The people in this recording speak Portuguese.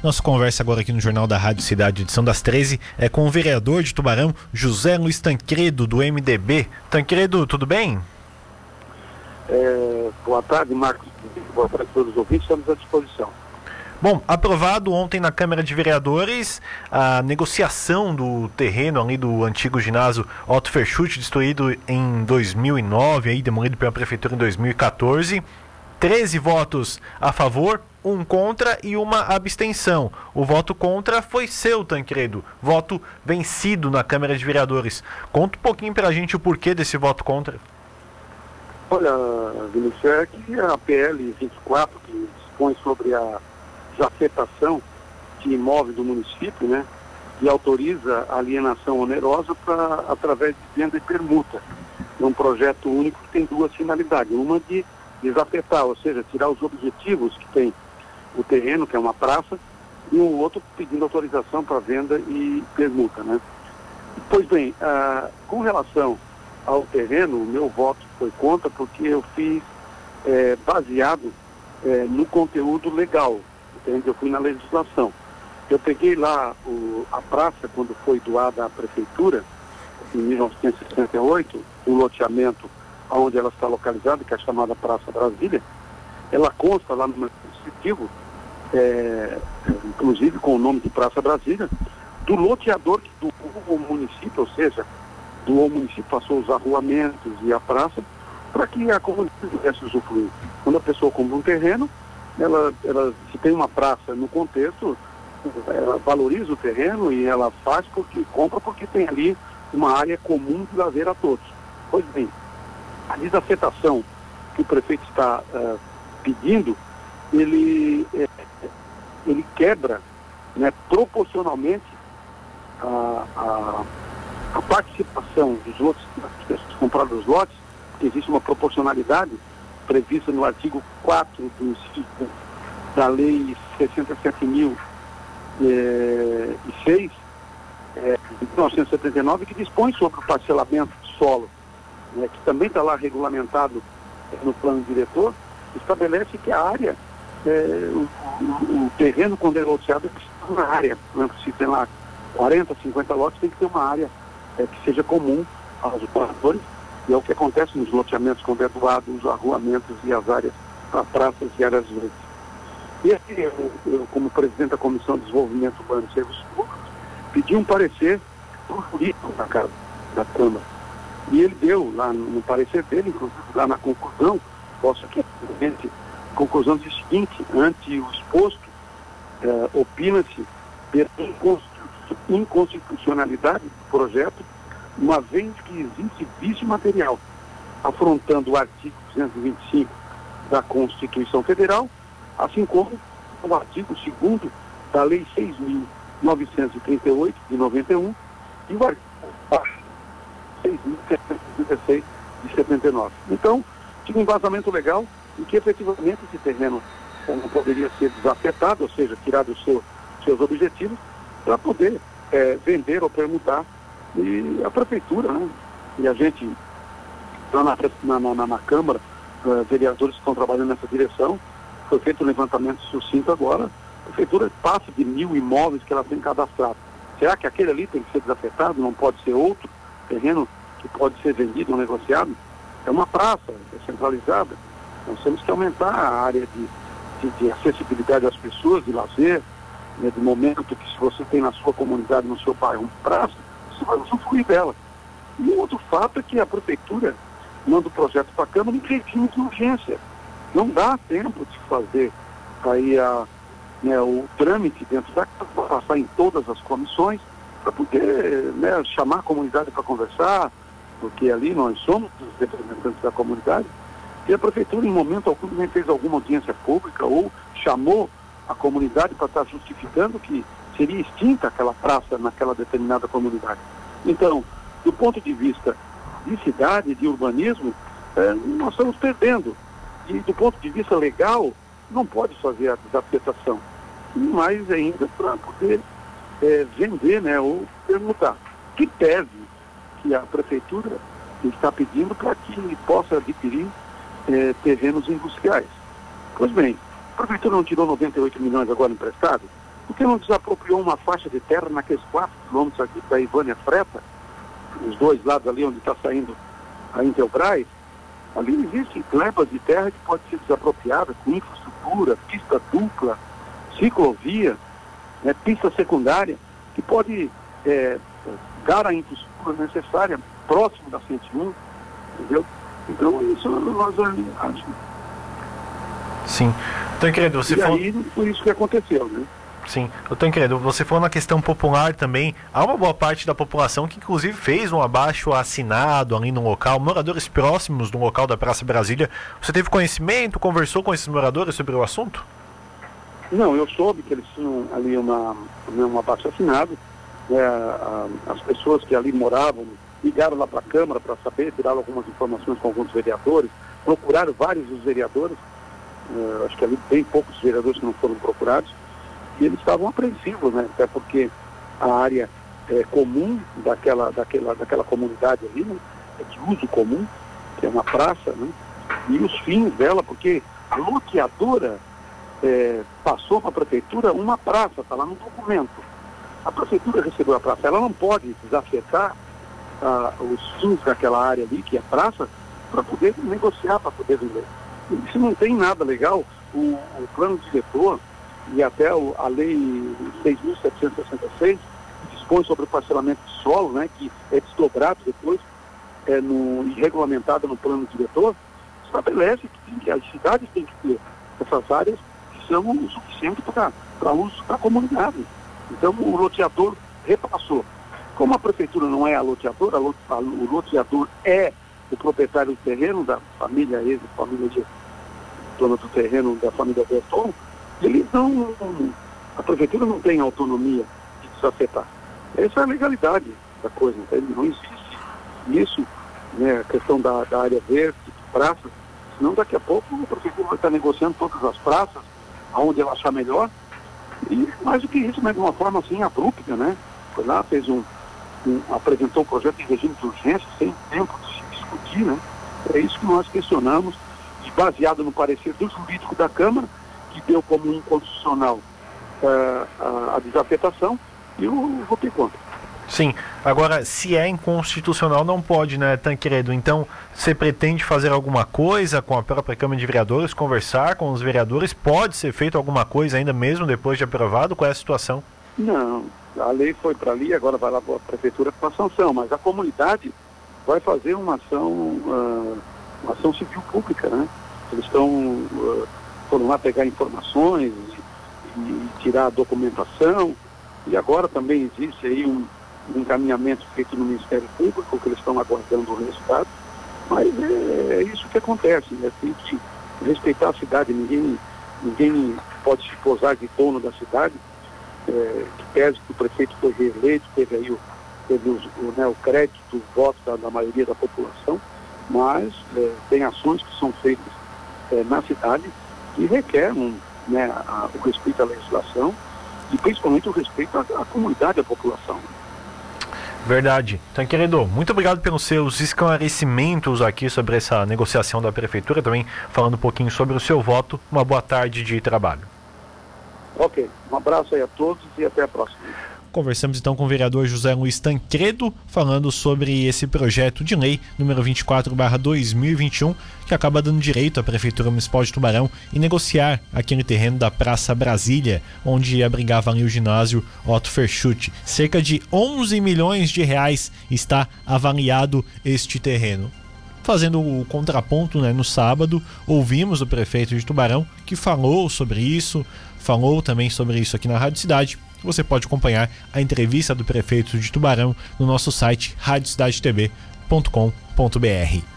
Nossa conversa agora aqui no Jornal da Rádio Cidade, edição das 13, é com o vereador de Tubarão, José Luiz Tancredo, do MDB. Tancredo, tudo bem? É, boa tarde, Marcos. Boa tarde a todos os ouvintes, estamos à disposição. Bom, aprovado ontem na Câmara de Vereadores a negociação do terreno ali do antigo ginásio Otto Verschutt, destruído em 2009, aí demolido pela prefeitura em 2014. 13 votos a favor, um contra e uma abstenção. O voto contra foi seu, Tancredo. Voto vencido na Câmara de Vereadores. Conta um pouquinho pra gente o porquê desse voto contra. Olha, Vinícius, é que a PL 24, que dispõe sobre a desafetação de imóvel do município, né? E autoriza a alienação onerosa para através de venda e permuta. É um projeto único que tem duas finalidades. Uma de desafetar, ou seja, tirar os objetivos que tem o terreno, que é uma praça, e o outro pedindo autorização para venda e permuta, né? Pois bem, ah, com relação ao terreno, o meu voto foi contra porque eu fiz é, baseado é, no conteúdo legal, entende? Eu fui na legislação. Eu peguei lá o, a praça quando foi doada à prefeitura, em 1968, o loteamento onde ela está localizada, que é a chamada Praça Brasília, ela consta lá no dispositivo, é, inclusive com o nome de Praça Brasília, do loteador do o município, ou seja, do município passou os arruamentos e a praça, para que a comunidade pudesse usufruir. Quando a pessoa compra um terreno, ela, ela se tem uma praça no contexto, ela valoriza o terreno e ela faz porque compra porque tem ali uma área comum de lazer a todos. Pois bem, a desafetação que o prefeito está uh, pedindo, ele, é, ele quebra né, proporcionalmente a, a, a, participação dos lotes, das pessoas compradas os lotes, porque existe uma proporcionalidade prevista no artigo 4 do da lei 67.006 é, é, de 1979, que dispõe sobre o parcelamento de solo né, que também está lá regulamentado no plano diretor, estabelece que a área, é, o, o, terreno quando é loteado precisa de uma área. Né, se tem lá 40, 50 lotes, tem que ter uma área é, que seja comum aos moradores, e é o que acontece nos loteamentos quando é doado os arruamentos e as áreas praças e áreas verdes. E aqui, eu, eu, como presidente da Comissão de Desenvolvimento Urbano e Serviços Públicos, pedi um parecer para o jurídico da Casa, da Câmara e ele deu lá no parecer dele, inclusive lá na conclusão, posso aqui, conclusão diz o seguinte, ante o exposto, eh, opina-se pela inconstitucionalidade do projeto, uma vez que existe vício material, afrontando o artigo 225 da Constituição Federal, assim como o artigo 2 da Lei 6.938 de 91 e o artigo 6.736 de 79. Então, tinha um embasamento legal em que efetivamente esse terreno não poderia ser desafetado, ou seja, tirar dos seu, seus objetivos, para poder é, vender ou permutar. E a prefeitura, né? E a gente, lá na, na, na, na Câmara, uh, vereadores que estão trabalhando nessa direção, foi feito um levantamento sucinto agora, a prefeitura passa de mil imóveis que ela tem cadastrado. Será que aquele ali tem que ser desafetado, não pode ser outro? terreno que pode ser vendido ou negociado, é uma praça descentralizada. Nós temos que aumentar a área de, de, de acessibilidade às pessoas, de lazer, né, de momento que se você tem na sua comunidade, no seu bairro, uma praça, você vai usufruir dela. E um outro fato é que a prefeitura manda o projeto para a Câmara em regime de urgência. Não dá tempo de fazer aí a, né, o trâmite dentro da Câmara, passar em todas as comissões, para poder né, chamar a comunidade para conversar, porque ali nós somos os representantes da comunidade, e a prefeitura em momento algum nem fez alguma audiência pública ou chamou a comunidade para estar justificando que seria extinta aquela praça naquela determinada comunidade. Então, do ponto de vista de cidade, de urbanismo, eh, nós estamos perdendo. E do ponto de vista legal, não pode fazer a desafetação. Mais ainda para poder é, vender né, ou permutar. Que pese que a prefeitura está pedindo para que possa adquirir é, terrenos industriais. Pois bem, a prefeitura não tirou 98 milhões agora emprestado? Por que não desapropriou uma faixa de terra naqueles 4 quilômetros aqui da Ivânia Freta, os dois lados ali onde está saindo a Intelbras, ali existem glebas de terra que pode ser desapropriada com infraestrutura, pista dupla, ciclovia, né, pista secundária, que pode é, dar a infraestrutura necessária próximo da 101, entendeu? Então isso nós achamos. Sim. Então, querido, você e falou... aí foi isso que aconteceu, né? Sim, eu tô querendo. Você falou na questão popular também. Há uma boa parte da população que, inclusive, fez um abaixo assinado ali no local, moradores próximos do local da Praça Brasília. Você teve conhecimento, conversou com esses moradores sobre o assunto? Não, eu soube que eles tinham ali uma, né, um abaixo assinado. Né, as pessoas que ali moravam ligaram lá para a Câmara para saber, tiraram algumas informações com alguns vereadores, procuraram vários dos vereadores. Uh, acho que ali bem poucos vereadores que não foram procurados e eles estavam apreensivos, né? Até porque a área é, comum daquela, daquela, daquela comunidade ali, né? É de uso comum, que é uma praça, né? E os fins dela, porque a loteadora é, passou para a prefeitura uma praça, está lá no documento. A prefeitura recebeu a praça, ela não pode desafetar ah, os fins daquela área ali, que é praça, para poder negociar, para poder vender. Isso não tem nada legal. O, o plano diretor e até o, a lei 6.766, que dispõe sobre o parcelamento de solo, né, que é desdobrado depois é, no, e regulamentado no plano diretor, estabelece que, que as cidades têm que ter essas áreas que são o suficiente para uso da comunidade. Então o loteador repassou. Como a prefeitura não é a loteadora, a, a, o loteador é o proprietário do terreno da família ex, família de dona do terreno da família Berton, eles não. A prefeitura não tem autonomia de desafetar. Essa é a legalidade da coisa, entende? Não existe isso, né, a questão da, da área verde, de praças, senão daqui a pouco a prefeitura vai estar negociando todas as praças, aonde ela achar melhor, e mais do que isso, mas de uma forma assim abrupta, né? Foi lá, fez um apresentou um projeto em regime de urgência, sem tempo de se discutir, né? É isso que nós questionamos, e baseado no parecer do jurídico da Câmara, que deu como inconstitucional uh, a, a desafetação eu votei contra. Sim, agora se é inconstitucional não pode, né, Tanqueredo? Então, você pretende fazer alguma coisa com a própria Câmara de Vereadores, conversar com os vereadores? Pode ser feito alguma coisa ainda mesmo depois de aprovado? Qual é a situação? Não, a lei foi para ali, agora vai lá para a prefeitura com a sanção, mas a comunidade vai fazer uma ação, uh, uma ação civil pública, né? Eles estão uh, foram lá pegar informações e, e tirar a documentação. E agora também existe aí um, um encaminhamento feito no Ministério Público, que eles estão aguardando o resultado. Mas é, é isso que acontece, né? tem que respeitar a cidade, ninguém, ninguém pode se posar de dono da cidade, é, que pese que o prefeito foi reeleito, teve aí o, teve o, o, né, o crédito, o voto da, da, maioria da população, mas é, tem ações que são feitas é, na cidade e requer um, né, a, o respeito à legislação e principalmente o respeito à, à comunidade, à população. Verdade. Então, querido, muito obrigado pelos seus esclarecimentos aqui sobre essa negociação da prefeitura, também falando um pouquinho sobre o seu voto. Uma boa tarde de trabalho. Ok, um abraço aí a todos e até a próxima. Conversamos então com o vereador José Luiz Tancredo, falando sobre esse projeto de lei número 24/2021, que acaba dando direito à Prefeitura Municipal de Tubarão em negociar aquele terreno da Praça Brasília, onde abrigava ali o ginásio Otto Verschutt. Cerca de 11 milhões de reais está avaliado este terreno fazendo o contraponto né, no sábado, ouvimos o prefeito de Tubarão que falou sobre isso, falou também sobre isso aqui na Rádio Cidade você pode acompanhar a entrevista do prefeito de Tubarão no nosso site radiocidadetv.com.br.